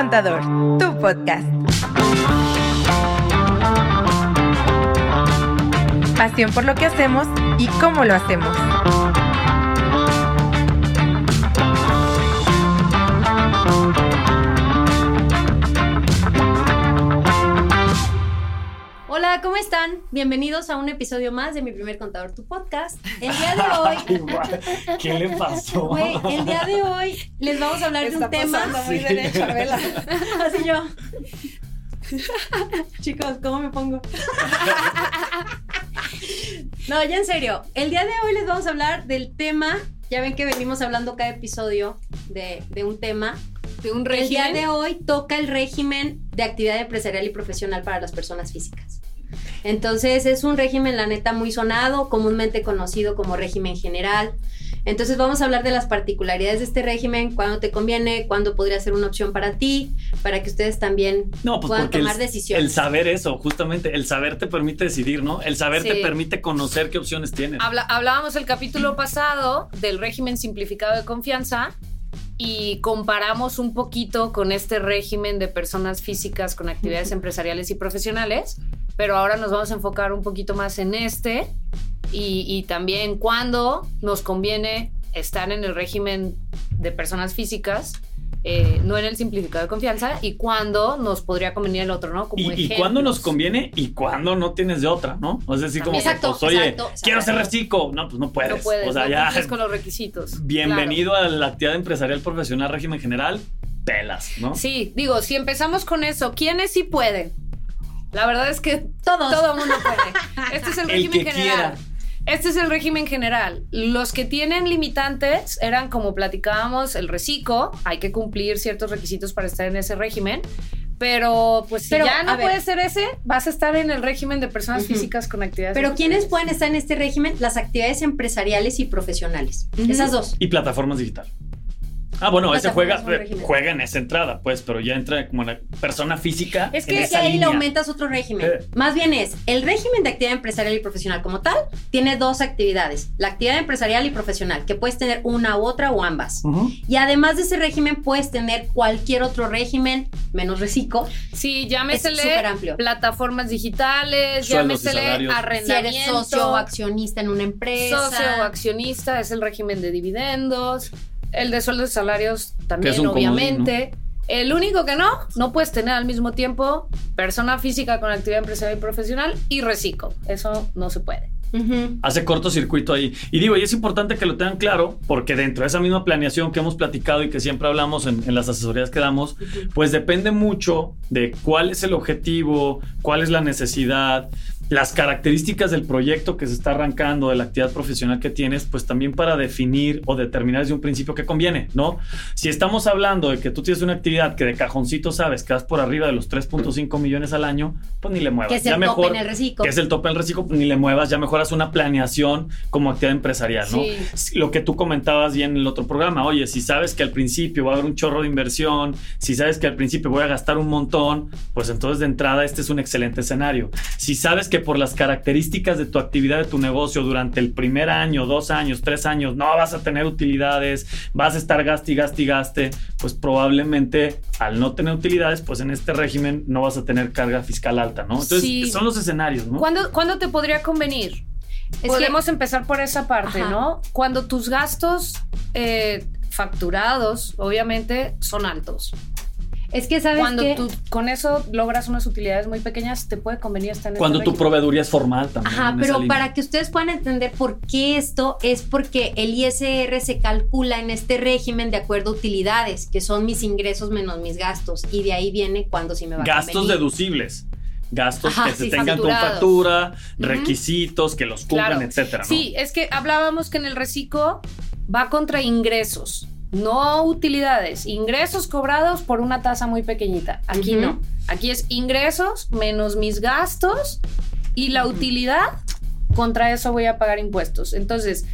Contador, tu podcast. Pasión por lo que hacemos y cómo lo hacemos. Hola, ¿cómo están? Bienvenidos a un episodio más de Mi Primer Contador, tu podcast. El día de hoy... ¿Qué le pasó? Güey, el día de hoy les vamos a hablar de un tema... muy Sí. derecha, vela. Así yo... Chicos, ¿cómo me pongo? No, ya en serio. El día de hoy les vamos a hablar del tema. Ya ven que venimos hablando cada episodio de, de un tema. De un El día régimen. de hoy toca el régimen de actividad empresarial y profesional para las personas físicas. Entonces es un régimen, la neta, muy sonado, comúnmente conocido como régimen general. Entonces vamos a hablar de las particularidades de este régimen, cuándo te conviene, cuándo podría ser una opción para ti, para que ustedes también No, pues puedan tomar el, decisiones. el saber eso, justamente, el saber te permite decidir, ¿no? El saber te permite conocer qué opciones tienes. Habla- hablábamos el capítulo pasado del régimen simplificado de confianza y comparamos un poquito con este régimen de personas físicas con actividades empresariales y profesionales, pero ahora nos vamos a enfocar un poquito más en este y, y también cuándo nos conviene estar en el régimen de personas físicas. eh, no en el simplificado de confianza y cuándo nos podría convenir el otro, ¿no? Como Y, y cuándo nos conviene y cuándo no tienes de otra, ¿no? O sea, así como, que, Exacto, pues, oye, exacto, quiero ser reciclo. No, pues no puedes. No puedes, o sea, no ya. con los requisitos. Bienvenido a la actividad empresarial profesional régimen general. Pelas, ¿no? Sí, digo, si empezamos con eso, ¿quiénes sí pueden? La verdad es que Todos. todo mundo puede. Este es el El régimen que general. quiera. Este es el régimen general. Los que tienen limitantes eran, como platicábamos, el reciclo. Hay que cumplir ciertos requisitos para estar en ese régimen. Pero, pues, si Pero, ya no ver. puedes ser ese, vas a estar en el régimen de personas físicas con actividades. Pero ¿quiénes pueden estar en este régimen? Las actividades empresariales y profesionales. Esas dos. Y plataformas digital. Ah, bueno, ese juega, juega en esa entrada, pues, pero ya entra como una persona física. Es en que, esa ahí le aumentas otro régimen. Eh. Más bien es, el régimen de actividad empresarial y profesional como tal tiene dos actividades, la actividad empresarial y profesional, que puedes tener una u otra o ambas. Y además de ese régimen puedes tener cualquier otro régimen, menos reciclo, Sí, es llámesele súper amplio. plataformas digitales, Sueldos llámesele salarios. Si arrendamiento. eres socio o accionista en una empresa. Socio o accionista es el régimen de dividendos. El de sueldos y salarios también, obviamente. El único que no, no puedes tener al mismo tiempo persona física con actividad empresarial y profesional y reciclo. Eso no se puede. Ujú. hace cortocircuito ahí. Y digo, y es importante que lo tengan claro, porque dentro de esa misma planeación que hemos platicado y que siempre hablamos en, en las asesorías que damos, pues depende mucho de cuál es el objetivo, cuál es la necesidad, las características del proyecto que se está arrancando, de la actividad profesional que tienes, pues también para definir o determinar desde un principio qué conviene, ¿no? Si estamos hablando de que tú tienes una actividad que de cajoncito sabes que vas por arriba de los 3.5 millones al año, pues ni le muevas. Que es ya el mejor, tope en el reciclo. que es el tope en el reciclo, pues ni le muevas, ya mejoras una planeación como actividad empresarial, ¿no? Sí. Lo que tú comentabas bien en el otro programa, oye, si sabes que al principio va a haber un chorro de inversión, si sabes que al principio voy a gastar un montón, pues entonces de entrada este es un excelente escenario. Si sabes que por las características de tu actividad, de tu negocio, durante el primer año, dos años, tres años, no vas a tener utilidades, vas a estar gaste y gaste y gaste, pues probablemente al no tener utilidades, pues en este régimen no vas a tener carga fiscal alta, ¿no? Entonces Sí. son los escenarios, ¿no? ¿Cuándo, cuándo te podría convenir? que- Podemos empezar por esa parte, Ajá. ¿no? Cuando tus gastos eh, facturados, obviamente, son altos. Es que sabes Cuando que... tú con eso logras unas utilidades muy pequeñas, te puede convenir estar en Cuando este tu régimen. proveeduría es formal también. Ajá, pero para que ustedes puedan entender por qué esto es porque el ISR se calcula en este régimen de acuerdo a utilidades, que son mis ingresos menos mis gastos, y de ahí viene cuando sí me va a gastos deducibles. Gastos Ajá, que se sí, tengan con factura, requisitos, que los cumplan, Claro. etcétera. ¿no? Sí, es que hablábamos que en el reciclo va contra ingresos, no utilidades. Ingresos cobrados por una tasa muy pequeñita. Aquí no. Aquí es ingresos menos mis gastos y la utilidad. Contra eso voy a pagar impuestos. Entonces,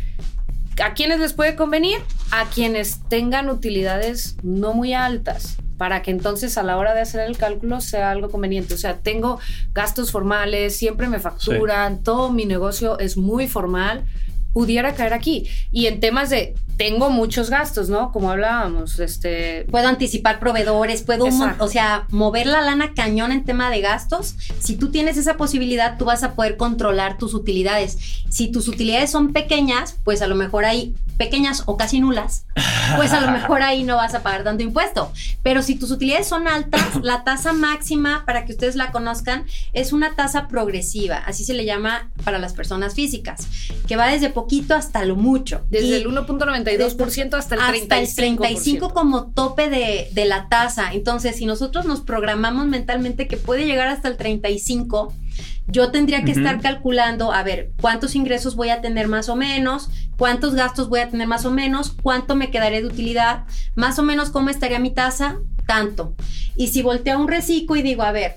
¿a quiénes les puede convenir? A quienes tengan utilidades no muy altas para que entonces a la hora de hacer el cálculo sea algo conveniente. O sea, tengo gastos formales, siempre me facturan, todo mi negocio es muy formal, pudiera caer aquí. Y en temas de tengo muchos gastos, ¿no? Como hablábamos, este... Puedo anticipar proveedores, puedo, o sea, mover la lana cañón en tema de gastos. Si tú tienes esa posibilidad, tú vas a poder controlar tus utilidades. Si tus utilidades son pequeñas, pues a lo mejor hay pequeñas o casi nulas, pues a lo mejor ahí no vas a pagar tanto impuesto. Pero si tus utilidades son altas, la tasa máxima, para que ustedes la conozcan, es una tasa progresiva, así se le llama para las personas físicas, que va desde poquito hasta lo mucho. Desde el 1.92% hasta el 35%. Hasta el 35 como tope de, de la tasa. Entonces, si nosotros nos programamos mentalmente que puede llegar hasta el 35, yo tendría que estar calculando, a ver, cuántos ingresos voy a tener más o menos, cuántos gastos voy a tener más o menos, cuánto me quedaré de utilidad, más o menos cómo estaría mi tasa, tanto. Y si volteo a un reciclo y digo, a ver,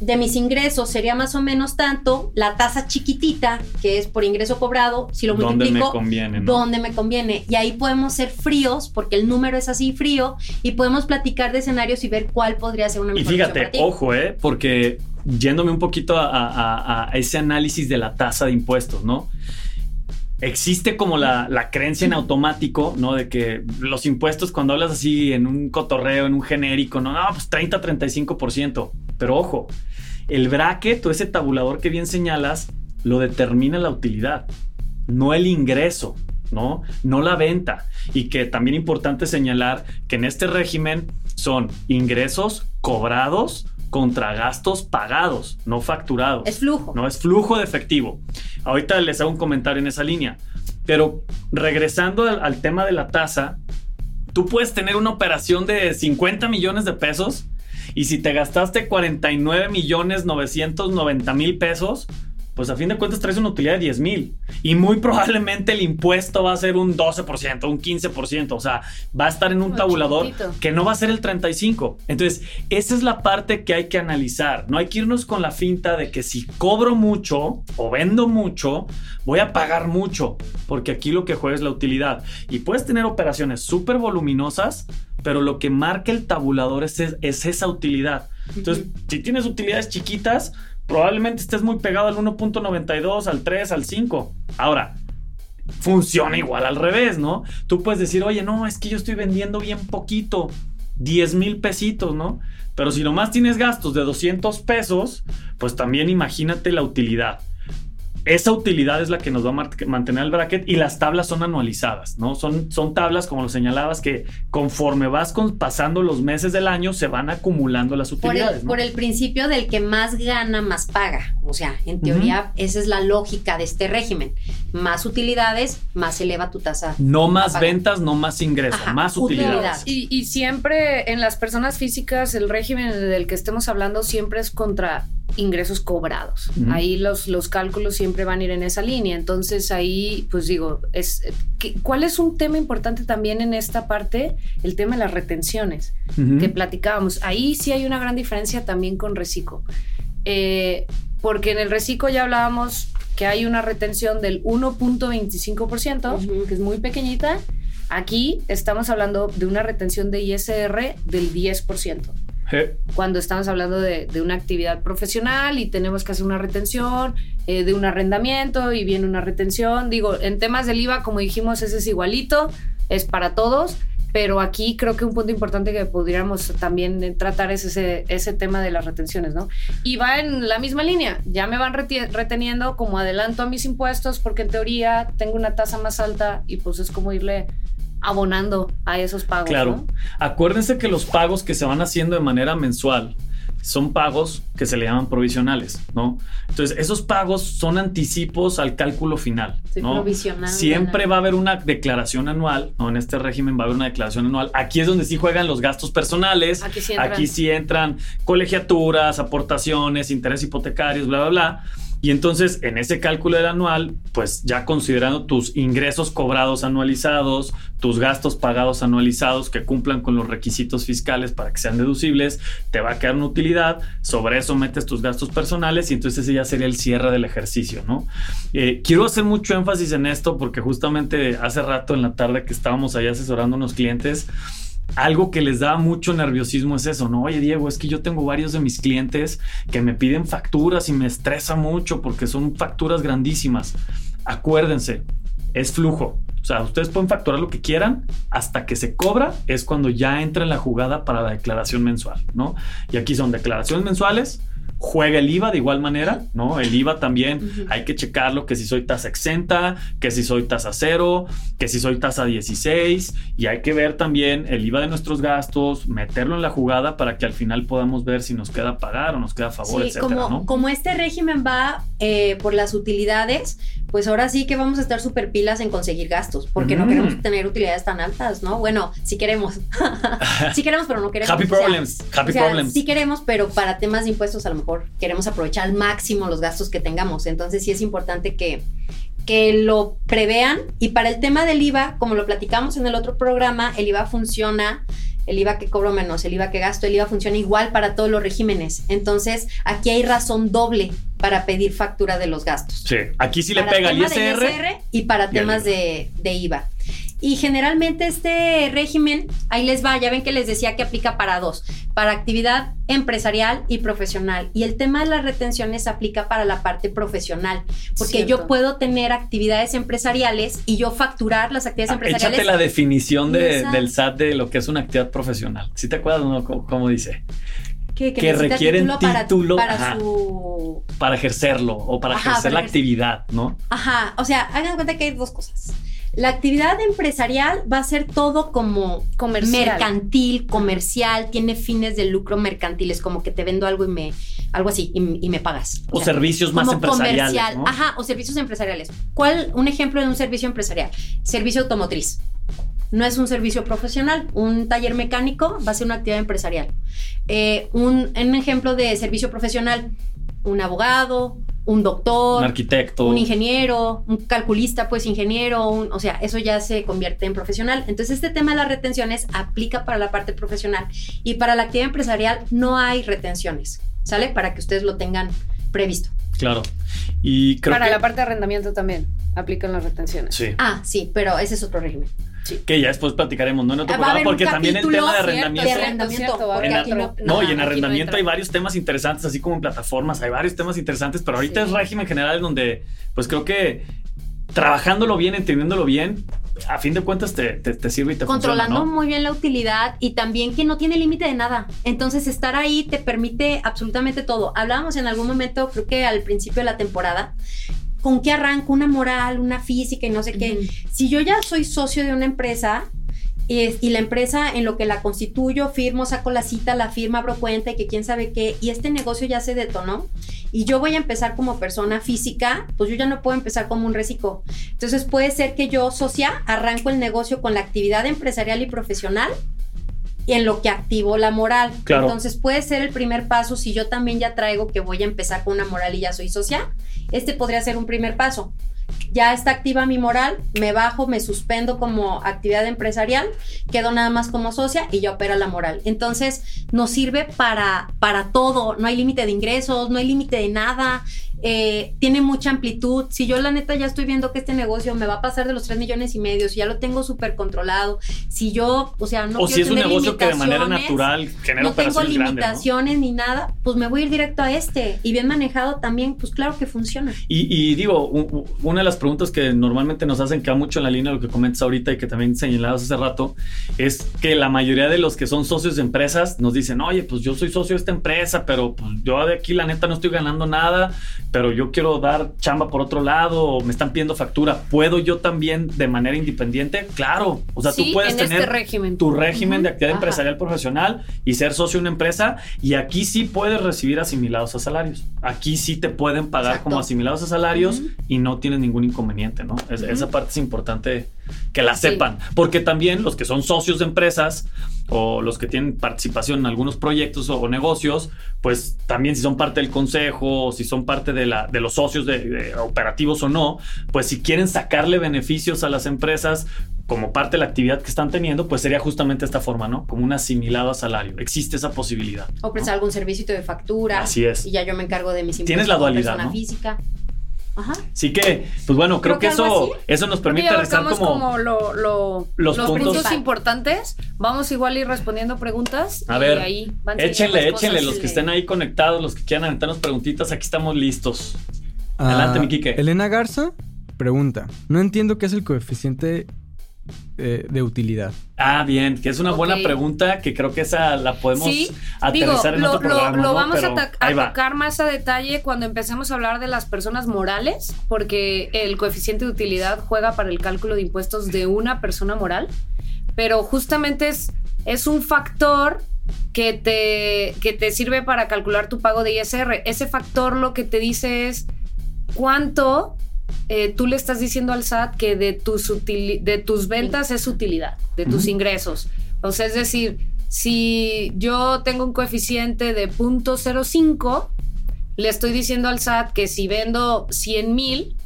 de mis ingresos sería más o menos tanto, la tasa chiquitita, que es por ingreso cobrado, si lo multiplico, ¿Dónde me conviene? ¿Dónde me conviene? Y ahí podemos ser fríos, porque el número es así frío, y podemos platicar de escenarios y ver cuál podría ser una mejor Y fíjate, ojo, ¿eh? Porque yéndome un poquito a, ese análisis de la tasa de impuestos, ¿no? Existe como la, creencia en automático, ¿no? De que los impuestos, cuando hablas así en un cotorreo, en un genérico, no, no, pues 30, 35%. Pero ojo, el bracket o ese tabulador que bien señalas lo determina la utilidad, no el ingreso. ¿no? No la venta. Y que también importante señalar que en este régimen son ingresos cobrados contra gastos pagados, no facturados. Es flujo. No, es flujo de efectivo. Ahorita les hago un comentario en esa línea. Pero regresando al, tema de la tasa, tú puedes tener una operación de 50 millones de pesos y si te gastaste 49 millones 990 mil pesos, pues a fin de cuentas traes una utilidad de 10 mil. Y muy probablemente el impuesto va a ser un 12%, un 15%. O sea, va a estar en un tabulador que no va a ser el 35%. Entonces, esa es la parte que hay que analizar. No hay que irnos con la finta de que si cobro mucho o vendo mucho, voy a pagar mucho. Porque aquí lo que juega es la utilidad. Y puedes tener operaciones súper voluminosas, pero lo que marca el tabulador es, es esa utilidad. Entonces, si tienes utilidades chiquitas, probablemente estés muy pegado al 1.92, al 3, al 5. Ahora, funciona igual al revés, ¿no? Tú puedes decir, oye, no, es que yo estoy vendiendo bien poquito, 10 mil pesitos, ¿no? Pero si nomás tienes gastos de 200 pesos, pues también imagínate la utilidad esa utilidad es la que nos va a mantener el bracket y las tablas son anualizadas, ¿no? Son, son tablas, como lo señalabas, que conforme vas pasando los meses del año se van acumulando las utilidades. Por el, principio del que más gana, más paga. O sea, en teoría, esa es la lógica de este régimen. Más utilidades, más eleva tu tasa. No más ventas, no más ingresos, más utilidades. Y, y siempre en las personas físicas, el régimen del que estemos hablando siempre es contra ingresos cobrados. Ahí los, los cálculos siempre van a ir en esa línea. Entonces ahí, pues digo, es, ¿cuál es un tema importante también en esta parte? El tema de las retenciones que platicábamos. Ahí sí hay una gran diferencia también con Reciclo. Eh, porque en el Reciclo ya hablábamos que hay una retención del 1.25%, que es muy pequeñita. Aquí estamos hablando de una retención de ISR del 10% cuando estamos hablando de, una actividad profesional y tenemos que hacer una retención eh, de un arrendamiento y viene una retención. Digo, en temas del IVA, como dijimos, ese es igualito, es para todos. Pero aquí creo que un punto importante que podríamos también tratar es ese, ese tema de las retenciones, ¿no? Y va en la misma línea. Ya me van reteniendo como adelanto a mis impuestos porque en teoría tengo una tasa más alta y pues es como irle abonando a esos pagos. Claro. Acuérdense que los pagos que se van haciendo de manera mensual son pagos que se le llaman provisionales, ¿no? Entonces, esos pagos son anticipos al cálculo final, ¿no? Siempre va a haber una declaración anual, ¿no? En este régimen va a haber una declaración anual. Aquí es donde sí juegan los gastos personales. Aquí sí entran, Aquí sí entran colegiaturas, aportaciones, intereses hipotecarios, bla, bla, bla. Y entonces, en ese cálculo del anual, pues ya considerando tus ingresos cobrados anualizados, tus gastos pagados anualizados que cumplan con los requisitos fiscales para que sean deducibles, te va a quedar una utilidad. Sobre eso metes tus gastos personales y entonces ese ya sería el cierre del ejercicio, ¿no? Eh, quiero hacer mucho énfasis en esto porque justamente hace rato en la tarde que estábamos ahí asesorando a unos clientes, algo que les da mucho nerviosismo es eso, ¿no? Oye, Diego, es que yo tengo varios de mis clientes que me piden facturas y me estresa mucho porque son facturas grandísimas. Acuérdense, es flujo. O sea, ustedes pueden facturar lo que quieran hasta que se cobra es cuando ya entra en la jugada para la declaración mensual, ¿no? Y aquí son declaraciones mensuales, juega el IVA de igual manera, ¿no? El IVA también hay que checarlo, que si soy tasa exenta, que si soy tasa cero, que si soy tasa 16, y hay que ver también el IVA de nuestros gastos, meterlo en la jugada para que al final podamos ver si nos queda pagar o nos queda a favor, Sí, etcétera, como, ¿no? como este régimen va eh, por las utilidades, pues ahora sí que vamos a estar súper pilas en conseguir gastos, porque no Mm. queremos tener utilidades tan altas, ¿no? Bueno, sí queremos. sí queremos, pero no queremos. Happy O sea, problems, happy o sea, problems. Sí queremos, pero para temas de impuestos a lo mejor queremos aprovechar al máximo los gastos que tengamos. Entonces sí es importante que, que lo prevean. Y para el tema del IVA, como lo platicamos en el otro programa, el IVA funciona. El IVA que cobro menos, el IVA que gasto, el IVA funciona igual para todos los regímenes. Entonces, aquí hay razón doble para pedir factura de los gastos Sí, aquí sí le para pega el ISR. y para y temas de, de IVA. Y generalmente este régimen, ahí les va, ya ven que les decía que aplica para dos, para actividad empresarial y profesional. Y el tema de las retenciones aplica para la parte profesional, porque Cierto. yo puedo tener actividades empresariales y yo facturar las actividades Ah, empresariales. Échate la definición de- del SAT de lo que es una actividad profesional. ¿Sí te acuerdas no? ¿Cómo, cómo dice? que, que necesita requieren para- título, para, ajá. su Para ejercerlo o para Ajá, ejercer para la ejercer- actividad, ¿no? Ajá, o sea, hagan cuenta que hay dos cosas. La actividad empresarial va a ser todo como Comercial. mercantil, comercial, tiene fines de lucro mercantiles, como que te vendo algo y me, algo así, y, y me pagas. O servicios más como empresariales, comercial, ¿no? ajá, o servicios empresariales. ¿Cuál, un ejemplo de un servicio empresarial? Servicio automotriz. No es un servicio profesional. Un taller mecánico va a ser una actividad empresarial. Eh, un, un ejemplo de servicio profesional, un abogado, un doctor, Un arquitecto. un ingeniero, un calculista, pues ingeniero, un- o sea, eso ya se convierte en profesional. Entonces, este tema de las retenciones aplica para la parte profesional y para la actividad empresarial no hay retenciones, ¿sale? Para que ustedes lo tengan previsto. Claro. Y creo Para que, la parte de arrendamiento también aplican las retenciones. Sí. Ah, sí, pero ese es otro régimen. Que ya después platicaremos, ¿no? En otro Ah, va a programa, haber un porque también el tema de cierto, arrendamiento. de arrendamiento, Cierto, porque En aquí a- no- No, y en arrendamiento hay varios temas interesantes, así como en plataformas, hay varios temas interesantes, pero ahorita Sí. es régimen general donde, pues creo que trabajándolo bien, entendiéndolo bien, a fin de cuentas te, te- te sirve y te controlando funciona, ¿no? muy bien la utilidad y también que no tiene límite de nada. Entonces, estar ahí te permite absolutamente todo. Hablábamos en algún momento, creo que al principio de la temporada, con qué arranco, una moral, una física y no sé qué. Si yo ya soy socio de una empresa y, y la empresa en lo que la constituyo, firmo, saco la cita, la firma, abro cuenta y que quién sabe qué, y este negocio ya se detonó y yo voy a empezar como persona física, pues yo ya no puedo empezar como un reciclo. Entonces puede ser que yo, socia, arranco el negocio con la actividad empresarial y profesional y en lo que activo la moral. Claro. Entonces puede ser el primer paso si yo también ya traigo que voy a empezar con una moral y ya soy socia. Este podría ser un primer paso. Ya está activa mi moral, me bajo, me suspendo como actividad empresarial, quedo nada más como socia y ya opera la moral. Entonces nos sirve para, para todo, no hay límite de ingresos, no hay límite de nada, eh, tiene mucha amplitud. Si yo la neta ya estoy viendo que este negocio me va a pasar de los 3 millones y medio, si ya lo tengo súper controlado, si yo, o sea, no o si es un negocio que de manera natural genera no tengo operaciones grandes, ¿no? limitaciones ni nada, pues me voy a ir directo a este. Y bien manejado también, pues claro que funciona. Y, y digo, una de las preguntas que normalmente nos hacen, que va mucho en la línea de lo que comentas ahorita y que también señalabas hace rato, es que la mayoría de los que son socios de empresas nos dicen, oye, pues yo soy socio de esta empresa, pero pues yo de aquí la neta no estoy ganando nada, pero yo quiero dar chamba por otro lado, o me están pidiendo factura, ¿puedo yo también de manera independiente? Claro, o sea, Sí, tú puedes en tener este régimen. tu régimen de actividad Ajá. empresarial profesional y ser socio de una empresa y aquí sí puedes recibir asimilados a salarios. Aquí sí te pueden pagar Exacto. como asimilados a salarios y no tienes ningún inconveniente, ¿no? Es-. Esa parte es importante que la Sí. sepan, porque también los que son socios de empresas o los que tienen participación en algunos proyectos o, o negocios, pues también si son parte del consejo o si son parte de, la, de los socios de, de operativos o no, pues si quieren sacarle beneficios a las empresas como parte de la actividad que están teniendo, pues sería justamente esta forma, ¿no? Como un asimilado a salario. Existe esa posibilidad. O prestar algún servicio de factura. Así es. Y ya yo me encargo de mis impuestos. Tienes la dualidad, persona ¿no? física. Ajá. Así que, pues bueno, creo, Creo que, eso, eso nos permite rezar como... como, lo, lo- los los, puntos. importantes. Vamos igual a ir respondiendo preguntas. A y ver, ahí van Échenle, échenle, los que estén ahí conectados, los que quieran aventarnos preguntitas, aquí estamos listos. Ah, Adelante, mi Quique. Elena Garza pregunta. No entiendo qué es el coeficiente eh, de utilidad. Ah, bien, que es una buena pregunta que creo que esa la podemos Sí, digo, aterrizar en lo, otro lo- programa. lo ¿no? vamos a, Pero va. tocar más a detalle cuando empecemos a hablar de las personas morales, porque el coeficiente de utilidad juega para el cálculo de impuestos de una persona moral, pero justamente es, es un factor que te, que te sirve para calcular tu pago de ISR. Ese factor lo que te dice es cuánto eh, tú le estás diciendo al SAT que de tus, de tus ventas es utilidad, de tus ingresos. O sea, es decir, si yo tengo un coeficiente de 0.05, le estoy diciendo al SAT que si vendo 100 mil,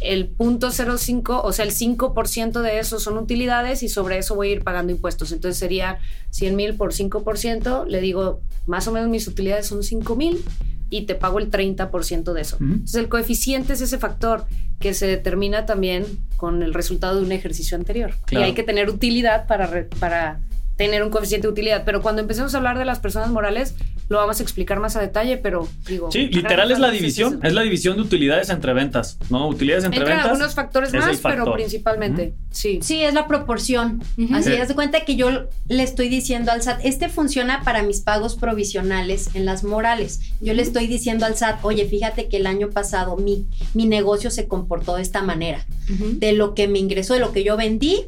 el 0.05, o sea, el 5% de eso son utilidades y sobre eso voy a ir pagando impuestos. Entonces sería 100 mil por 5%, le digo, más o menos mis utilidades son 5 mil y te pago el 30% de eso. Entonces el coeficiente es ese factor que se determina también con el resultado de un ejercicio anterior. Claro. Y hay que tener utilidad para, re- para tener un coeficiente de utilidad. Pero cuando empecemos a hablar de las personas morales, lo vamos a explicar más a detalle, pero digo... Sí, literal es la división, es la división de utilidades entre ventas, ¿no? Utilidades entre Entran ventas. algunos factores más, pero principalmente, sí. Sí, es la proporción. Ujú. Así, Sí. haz de cuenta que yo le estoy diciendo al SAT, este funciona para mis pagos provisionales en las morales. Yo le estoy diciendo al SAT, oye, fíjate que el año pasado mi, mi negocio se comportó de esta manera. De lo que me ingresó, de lo que yo vendí,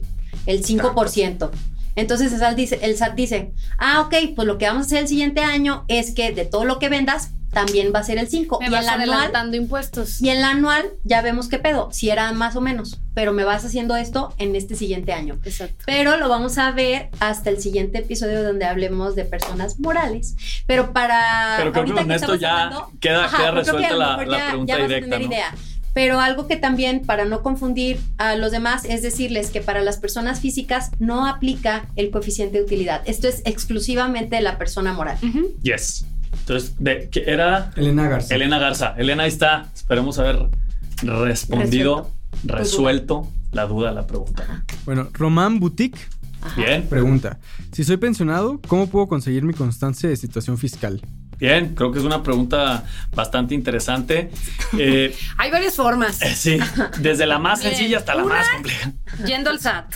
el 5%. Entonces el SAT, dice, el SAT dice, ah, ok, pues lo que vamos a hacer el siguiente año es que de todo lo que vendas, también va a ser el 5. Me y vas el anual adelantando impuestos. y en la anual ya vemos qué pedo, si era más o menos, pero me vas haciendo esto en este siguiente año. Exacto. Pero lo vamos a ver hasta el siguiente episodio donde hablemos de personas morales. Pero para. Pero creo que con esto ya hablando- queda- Ajá, queda resuelta la- la ya- pregunta ya vas a directa, tener ¿no? idea. Pero algo que también, para no confundir a los demás, es decirles que para las personas físicas no aplica el coeficiente de utilidad. Esto es exclusivamente de la persona moral. Yes. Entonces, de, que era Elena Garza. Elena Garza. Elena, ahí está. Esperemos haber respondido, Resuelto. resuelto la duda, la pregunta. Bueno, Román Boutique Ajá. Bien, pregunta: Si soy pensionado, ¿cómo puedo conseguir mi constancia de situación fiscal? Bien. Creo que es una pregunta bastante interesante. Eh, Hay varias formas. eh, sí, desde la más sencilla hasta la más compleja. Yendo al SAT.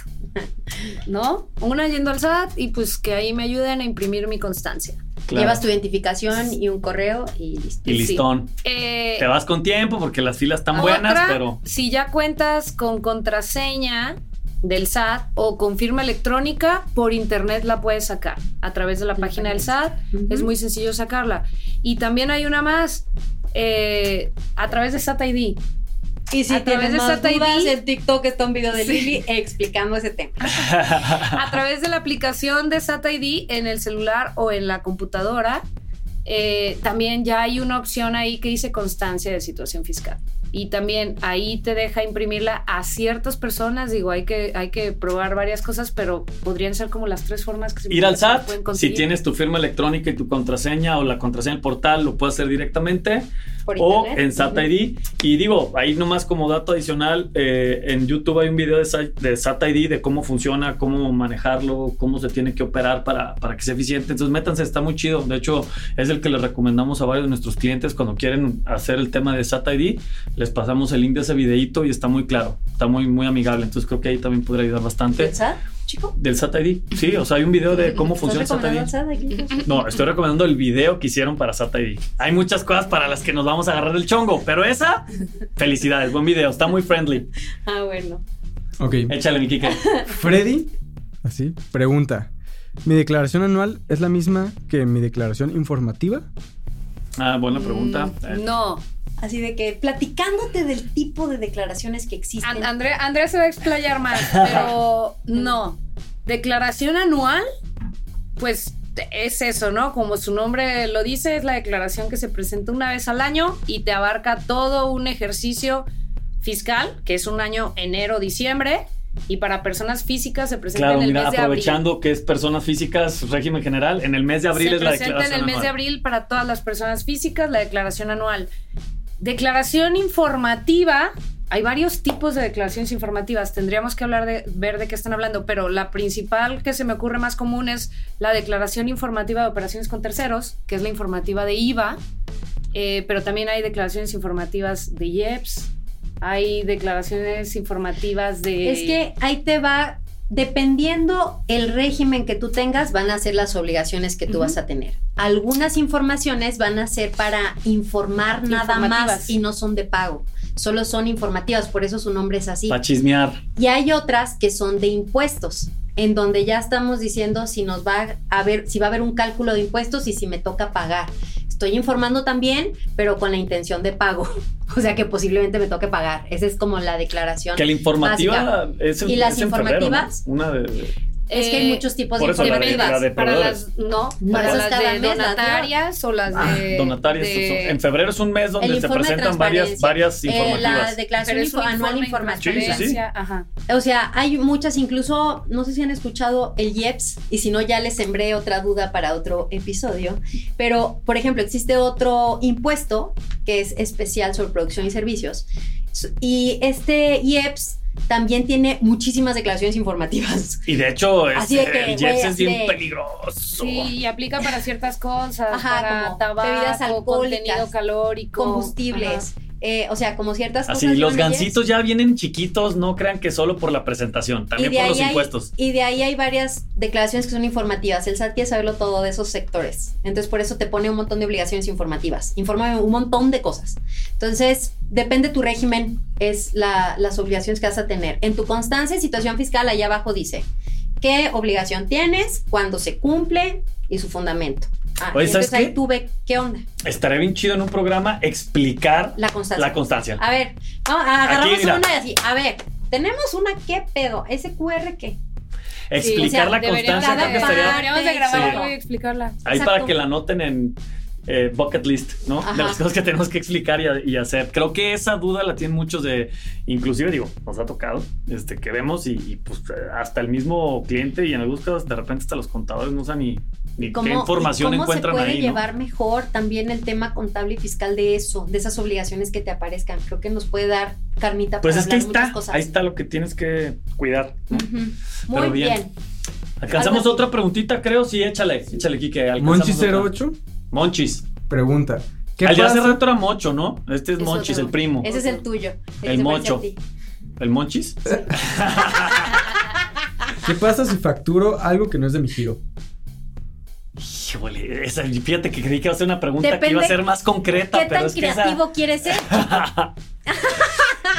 ¿No? Una yendo al SAT y pues que ahí me ayuden a imprimir mi constancia. Claro. Llevas tu identificación y un correo y listo. Y listón. Eh, Te vas con tiempo porque las filas están buenas, pero Si ya cuentas con contraseña del SAT o con firma electrónica, por internet la puedes sacar a través de la página del SAT. Es muy sencillo sacarla. Y también hay una más eh, a través de SAT ID. Y si A tienes de más SAT ID. dudas, en TikTok está un video de Sí. Lili explicando ese tema. a través de la aplicación de SAT ID en el celular o en la computadora. eh, también ya hay una opción ahí que dice constancia de situación fiscal. Y también ahí te deja imprimirla a ciertas personas. Digo, hay que, hay que probar varias cosas, pero podrían ser como las tres formas que se ir al SAT, si tienes tu firma electrónica y tu contraseña o la contraseña del portal, lo puedes hacer directamente. Por o en SAT ID. Y digo, ahí nomás como dato adicional, eh, en YouTube hay un video de, de SAT ID de cómo funciona, cómo manejarlo, cómo se tiene que operar para, para que sea eficiente. Entonces métanse, está muy chido. De hecho, es el que les recomendamos a varios de nuestros clientes cuando quieren hacer el tema de SAT ID. Les pasamos el link de ese videito y está muy claro, está muy, muy amigable. Entonces creo que ahí también podría ayudar bastante. ¿Del SAT, chico? Del SAT ID. Sí, o sea, hay un video de cómo funciona ¿Estás SAT ID. SAT? No, estoy recomendando el video que hicieron para SAT ID. Hay muchas cosas para las que nos vamos a agarrar del chongo, pero esa, felicidades, buen video, está muy friendly. Ah, bueno. Ok. Échale, mi Kike. Freddy, así, pregunta. ¿Mi declaración anual es la misma que mi declaración informativa? Ah, buena pregunta. Mm, No. Así de que platicándote del tipo de declaraciones que existen. An- Andrea, Andrea se va a explayar más, pero no. Declaración anual, pues es eso, ¿no? Como su nombre lo dice, es la declaración que se presenta una vez al año y te abarca todo un ejercicio fiscal, que es un año enero-diciembre, y para personas físicas se presenta Claro, en el mira, mes de abril. aprovechando que es personas físicas, régimen general, en el mes de abril se es la presenta declaración. en el mes de abril para todas las personas físicas la declaración anual. Declaración informativa. Hay varios tipos de declaraciones informativas. Tendríamos que hablar de ver de qué están hablando, pero la principal que se me ocurre más común es la declaración informativa de operaciones con terceros, que es la informativa de IVA. Eh, pero también hay declaraciones informativas de IEPS, Hay declaraciones informativas de... Es que ahí te va, dependiendo el régimen que tú tengas, van a ser las obligaciones que tú vas a tener. Algunas informaciones van a ser para informar nada más y no son de pago. Solo son informativas, por eso su nombre es así. Para chismear. Y hay otras que son de impuestos, en donde ya estamos diciendo si nos va a haber, si va a haber un cálculo de impuestos y si me toca pagar. Estoy informando también, pero con la intención de pago. O sea que posiblemente me toque pagar. Esa es como la declaración. Que la informativa básica. es en, ¿Y las es en febrero, ¿no? informativas? Una de, de- Es que hay Eh, muchos tipos de eso la de- informativas. la de para las no, No, para las cada de mes las dio. donatarias o las Ah, de donatarias. de- En febrero es un mes donde se presentan varias, varias Eh, la informativas. declaración info- anual informativa. Sí, sí, sí. Ajá. O sea, hay muchas, incluso, no sé si han escuchado el IEPS, y si no, ya les sembré otra duda para otro episodio. Pero, por ejemplo, existe otro impuesto que es especial sobre producción y servicios. Y este IEPS también tiene muchísimas declaraciones informativas. Y de hecho, es, Así de que, el Jeps es así bien de- peligroso. Sí, y aplica para ciertas cosas, Ajá, para como tabaco, bebidas alcohólicas, contenido calórico, Combustibles. Eh, o sea, como ciertas Así, cosas. los llevan el gancitos ya vienen chiquitos, no crean que solo por la presentación, también por los hay- impuestos. y de ahí hay varias declaraciones que son informativas. El SAT quiere saberlo todo de esos sectores. Entonces, por eso te pone un montón de obligaciones informativas. Informa un montón de cosas. Entonces, depende tu régimen, es la- las obligaciones que vas a tener. En tu constancia de situación fiscal, allá abajo dice qué obligación tienes, cuándo se cumple y su fundamento. Ah, Oye, y ¿sabes entonces ahí qué? tuve, ¿qué onda? Estaría bien chido en un programa explicar La constancia. la constancia. A ver, vamos, agarramos mira. una y así. A ver, tenemos una, ¿qué pedo? ¿Ese QR qué? Explicar o sea, la Deberíamos, constancia creo que de- estaría deberíamos de grabar Sí. algo y explicarla. ahí Exacto. para que la anoten en eh, bucket list, ¿no? Ajá. De las cosas que tenemos que explicar y, y hacer. Creo que esa duda la tienen muchos de, inclusive digo, nos ha tocado, este, que vemos y, y, pues hasta el mismo cliente y en algunos casos de repente hasta los contadores no saben ni, ni qué información y cómo encuentran se puede ahí, ¿no? llevar mejor también el tema contable y fiscal de eso, de esas obligaciones que te aparezcan? Creo que nos puede dar carnita Pues para es que ahí hablar muchas está, cosas. ahí está lo que tienes que cuidar. ¿no? Ujú. Pero Muy bien. bien. Alcanzamos Algo otra preguntita, creo. Sí, échale, échale, Kike. alcanzamos Monchi otra. 08 Monchis. pregunta. ¿Qué El de hace rato era Mocho, ¿no? Este es Es Monchis, otro. el primo. Ese es el tuyo. El parece mocho. ¿El Monchis? ¿Qué pasa si facturo algo que no es de mi giro? Híjole, esa- fíjate que creí que iba a ser una pregunta que iba a ser más concreta, ¿Qué pero tan es que esa- creativo quieres ser?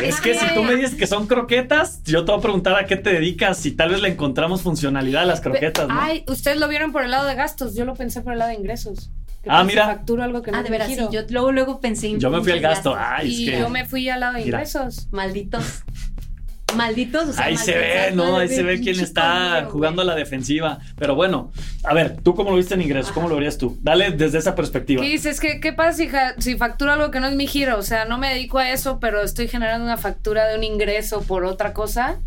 Es que si tú me dices que son croquetas, yo te voy a preguntar a qué te dedicas y tal vez le encontramos funcionalidad a las croquetas, ¿no? Ay, ustedes lo vieron por el lado de gastos, yo lo pensé por el lado de ingresos. ¿Qué Ah, mira. Facturo algo que no Ah, de veras, sí. Yo luego, luego pensé en. Yo me fui al gasto. Ay, y es que yo me fui al lado de Mira. ingresos. Malditos. Malditos. o sea, ahí se ve, ¿no? Ahí se ve quién está conmigo, jugando a la defensiva. Pero bueno, a ver, ¿tú cómo lo viste en ingresos? ¿Cómo lo verías tú? Dale desde esa perspectiva. ¿Qué dices? ¿Qué, qué pasa si, si facturo algo que no es mi giro? O sea, no me dedico a eso, pero estoy generando una factura de un ingreso por otra cosa.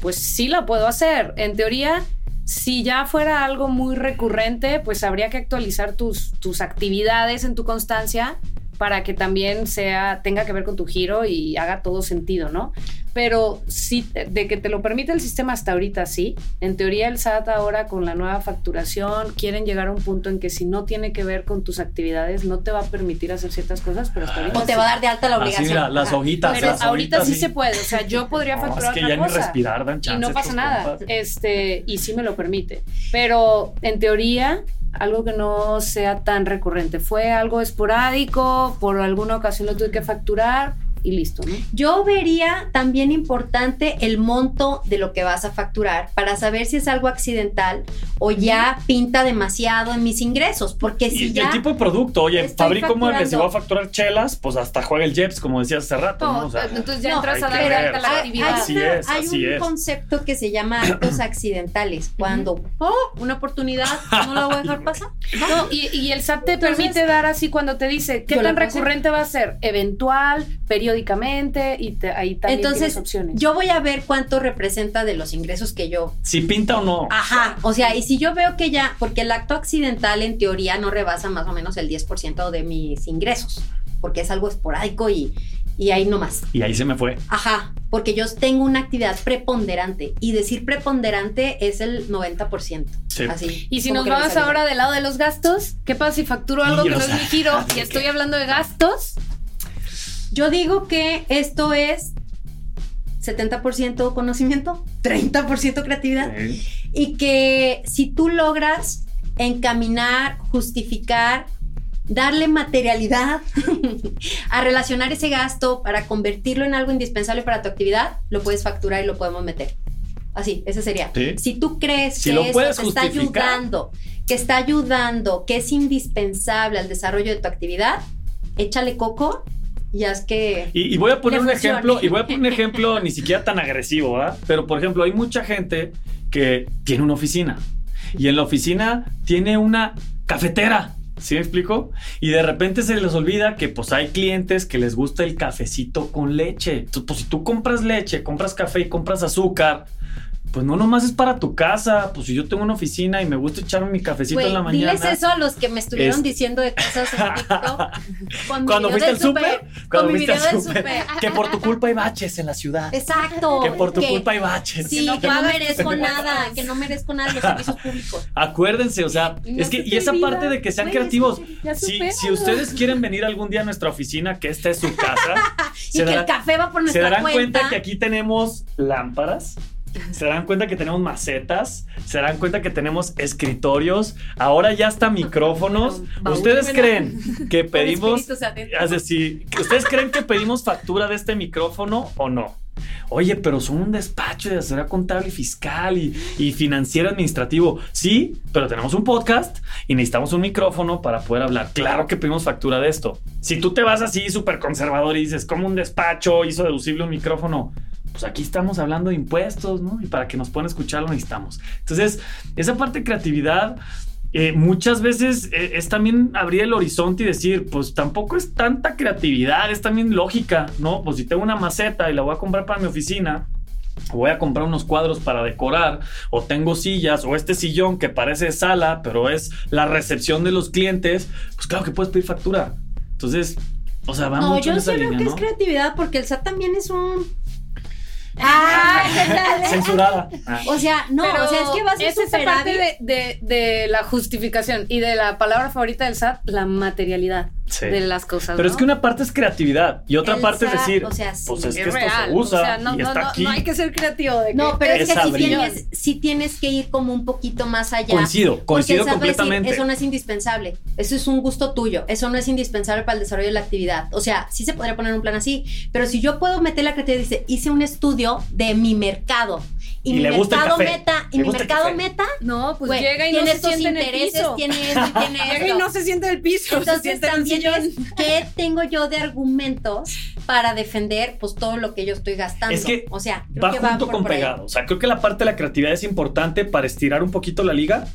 Pues sí la puedo hacer. En teoría, si ya fuera algo muy recurrente, pues habría que actualizar tus, tus actividades en tu constancia para que también sea, tenga que ver con tu giro y haga todo sentido, ¿no? Pero sí, de que te lo permite el sistema hasta ahorita, sí. En teoría, el SAT ahora con la nueva facturación quieren llegar a un punto en que si no tiene que ver con tus actividades, no te va a permitir hacer ciertas cosas, pero hasta ahorita. O te sí. va a dar de alta la Así, obligación. mira, las hojitas. Pero las ahorita hojitas, sí se puede. O sea, yo podría No, facturar es que ya ni cosa. respirar dan y chance no pasa nada. compas. Este, y sí me lo permite. Pero en teoría, algo que no sea tan recurrente. Fue algo esporádico, por alguna ocasión lo tuve que facturar y listo, ¿no? Yo vería también importante el monto de lo que vas a facturar para saber si es algo accidental o ya pinta demasiado en mis ingresos. Porque si y ya. el tipo de producto, oye, fabrico muebles y voy a facturar chelas, pues hasta juega el Jeps, como decías hace rato, ¿no? O sea, entonces ya No, entras a dar la sea, hay, actividad. Así una- es, hay así un es. concepto que se llama actos accidentales. Cuando, oh, una oportunidad, no la voy a dejar pasar. No, y, y el SAT te Entonces- permite dar así cuando te dice qué tan recurrente va a ser, eventual, periódicamente, y te- ahí también Entonces, tienes opciones. yo voy a ver cuánto representa de los ingresos que yo Si pinta o no. Ajá, o sea, y si yo veo que ya, porque el acto accidental en teoría no rebasa más o menos el 10% de mis ingresos, porque es algo esporádico y, y ahí nomás. Y ahí se me fue. Ajá, porque yo tengo una actividad preponderante y decir preponderante es el 90%. Sí. Así. Y si nos vamos ahora del lado de los gastos, ¿qué pasa si facturo algo Y, que no sea, es mi giro y estoy hablando de gastos? Yo digo que esto es 70% conocimiento, 30% creatividad. Sí. Y que si tú logras encaminar, justificar, darle materialidad a relacionar ese gasto para convertirlo en algo indispensable para tu actividad, lo puedes facturar y lo podemos meter. Así, ese sería. Sí. Si tú crees Si que lo eso te está ayudando, que está ayudando, que es indispensable al desarrollo de tu actividad, échale coco y haz que... Y, y voy a poner un funcione. ejemplo, y voy a poner un ejemplo ni siquiera tan agresivo, ¿verdad? Pero por ejemplo, hay mucha gente que tiene una oficina y en la oficina tiene una cafetera. ¿Sí me explico? Y de repente se les olvida que pues hay clientes que les gusta el cafecito con leche. Entonces, pues si tú compras leche, compras café y compras azúcar, pues no nomás es para tu casa. Pues si yo tengo una oficina y me gusta echarme mi cafecito en la mañana. diles eso a los que me estuvieron Es- diciendo de cosas en TikTok. con Cuando fuiste al súper, cuando mi fuiste al súper, que por tu culpa hay baches en la ciudad. Exacto. Que por tu que- culpa hay baches. Sí, Que no que no merezco nada, que no merezco nada de los servicios públicos. Acuérdense, o sea, no es que, se y esa parte de que sean creativos. Si, si ustedes quieren venir algún día a nuestra oficina, que esta es su casa, Y que el café va por se nuestra darán cuenta. cuenta que aquí tenemos lámparas. Se darán cuenta que tenemos macetas, se darán cuenta que tenemos escritorios, ahora ya hasta micrófonos. ¿Ustedes creen que pedimos, es decir, ¿ustedes creen que pedimos factura de este micrófono o no? Oye, pero son un despacho de asesoría contable y fiscal y, y financiero administrativo. Sí, pero tenemos un podcast y necesitamos un micrófono para poder hablar. Claro que pedimos factura de esto. Si tú te vas así súper conservador y dices, como un despacho hizo deducible un micrófono, pues aquí estamos hablando de impuestos, ¿no? Y para que nos puedan escuchar lo necesitamos. Entonces, esa parte de creatividad eh, muchas veces eh, es también abrir el horizonte y decir, pues tampoco es tanta creatividad, es también lógica, ¿no? Pues si tengo una maceta y la voy a comprar para mi oficina, voy a comprar unos cuadros para decorar, o tengo sillas, o este sillón que parece sala, pero es la recepción de los clientes, pues claro que puedes pedir factura. Entonces, o sea, va No, mucho yo en esa sí creo línea, que ¿no? es creatividad porque el SAT también es un. ¡Ah! Censurada. Ah. O sea, no, Pero o sea, es que vas a es esa parte de, de- de la justificación y de la palabra favorita del SAT, la materialidad Sí. de las cosas. Pero ¿no? es que una parte es creatividad y otra El parte es decir, o sea, sí. pues es que es esto se usa o sea, no, y no, está no, aquí. no hay que ser creativo de que No, pero es, Es que sí abrir. tienes, que ir como un poquito más allá. Coincido, Porque coincido decir, completamente. eso no es indispensable. Eso es un gusto tuyo. Eso no es indispensable para el desarrollo de la actividad. O sea, sí se podría poner un plan así. Pero si yo puedo meter la creatividad, dice, hice un estudio de mi mercado. Y, Y mi le gusta el mercado café. meta, y mi el mercado meta, No, pues güey, llega y no tiene se estos siente en el intereses, piso. tiene esto, tiene Llega y esto. no se siente en el piso, se Entonces siente en el también sillón. es qué tengo yo de argumentos para defender pues todo lo que yo estoy gastando. Es que o sea, creo va que junto por- con por pegado. O sea, creo que la parte de la creatividad es importante para estirar un poquito la liga.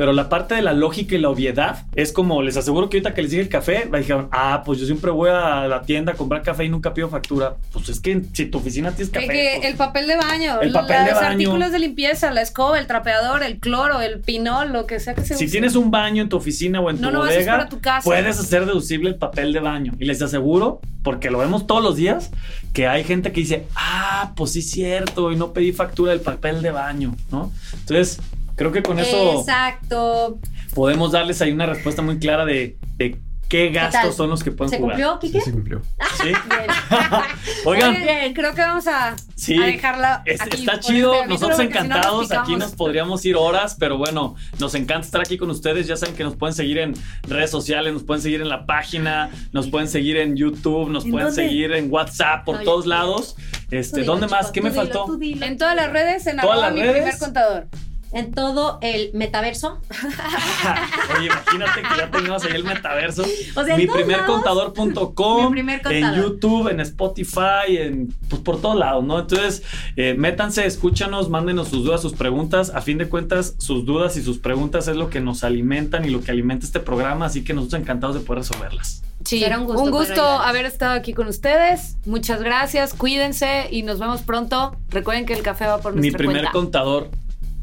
Pero la parte de la lógica y la obviedad es como, les aseguro que ahorita que les dije el café, me dijeron, ah, pues yo siempre voy a la tienda a comprar café y nunca pido factura. Pues es que si tu oficina tienes café. que pues- el papel de baño, El papel de los baño. artículos de limpieza, la escoba, el trapeador, el cloro, el pinol, lo que sea que se si use. tienes un baño en tu oficina o en tu No, no, bodega, para tu casa. puedes hacer deducible el papel de baño. Y les aseguro, porque lo vemos todos los días, que hay gente que dice, ah, pues sí es cierto, y no pedí factura del papel de baño, ¿no? Entonces, creo que con eso Exacto. podemos darles ahí una respuesta muy clara de, de qué gastos son los que pueden ¿Se jugar. cumplió, Kike? Sí, se cumplió. ¿Sí? Oigan, Oye, creo que vamos a, Sí, a dejarla Es- aquí está chido, este nosotros porque si no encantados, aquí nos podríamos ir horas, pero bueno, nos encanta estar aquí con ustedes, ya saben que nos pueden seguir en redes sociales, nos pueden seguir en la página, nos pueden seguir en YouTube, nos ¿En pueden dónde? seguir en WhatsApp, por No, todos lados. Este, dilo, ¿dónde chico, más? ¿Qué me dilo, faltó? En todas las redes, en Todas arroba las mi redes. primer contador. En todo el metaverso. Oye, imagínate que ya teníamos ahí el metaverso. O sea, en mi primer lados. contador.com, Mi primer en contador. YouTube, en Spotify, en pues por todos lados, ¿no? Entonces, eh, métanse, escúchanos, mándenos sus dudas, sus preguntas. A fin de cuentas, sus dudas y sus preguntas es lo que nos alimentan y lo que alimenta este programa, así que nosotros encantados de poder resolverlas. Sí, Será un un gusto gusto, poder ayudar. haber estado aquí con ustedes. Muchas gracias, cuídense y nos vemos pronto. Recuerden que el café va por Mi nuestra primer cuenta. contador,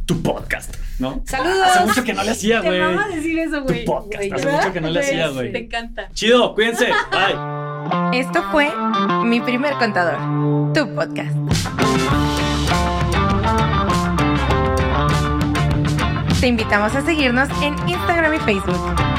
tu podcast, ¿no? Saludos. Hace mucho que no le hacía, Te güey. vamos a decir eso, Tu güey. podcast, Güey, hace ¿verdad? mucho que no le hacía, güey. Te encanta. Chido, cuídense. Bye. Esto fue Mi Primer Contador, tu podcast. Te invitamos a seguirnos en Instagram y Facebook.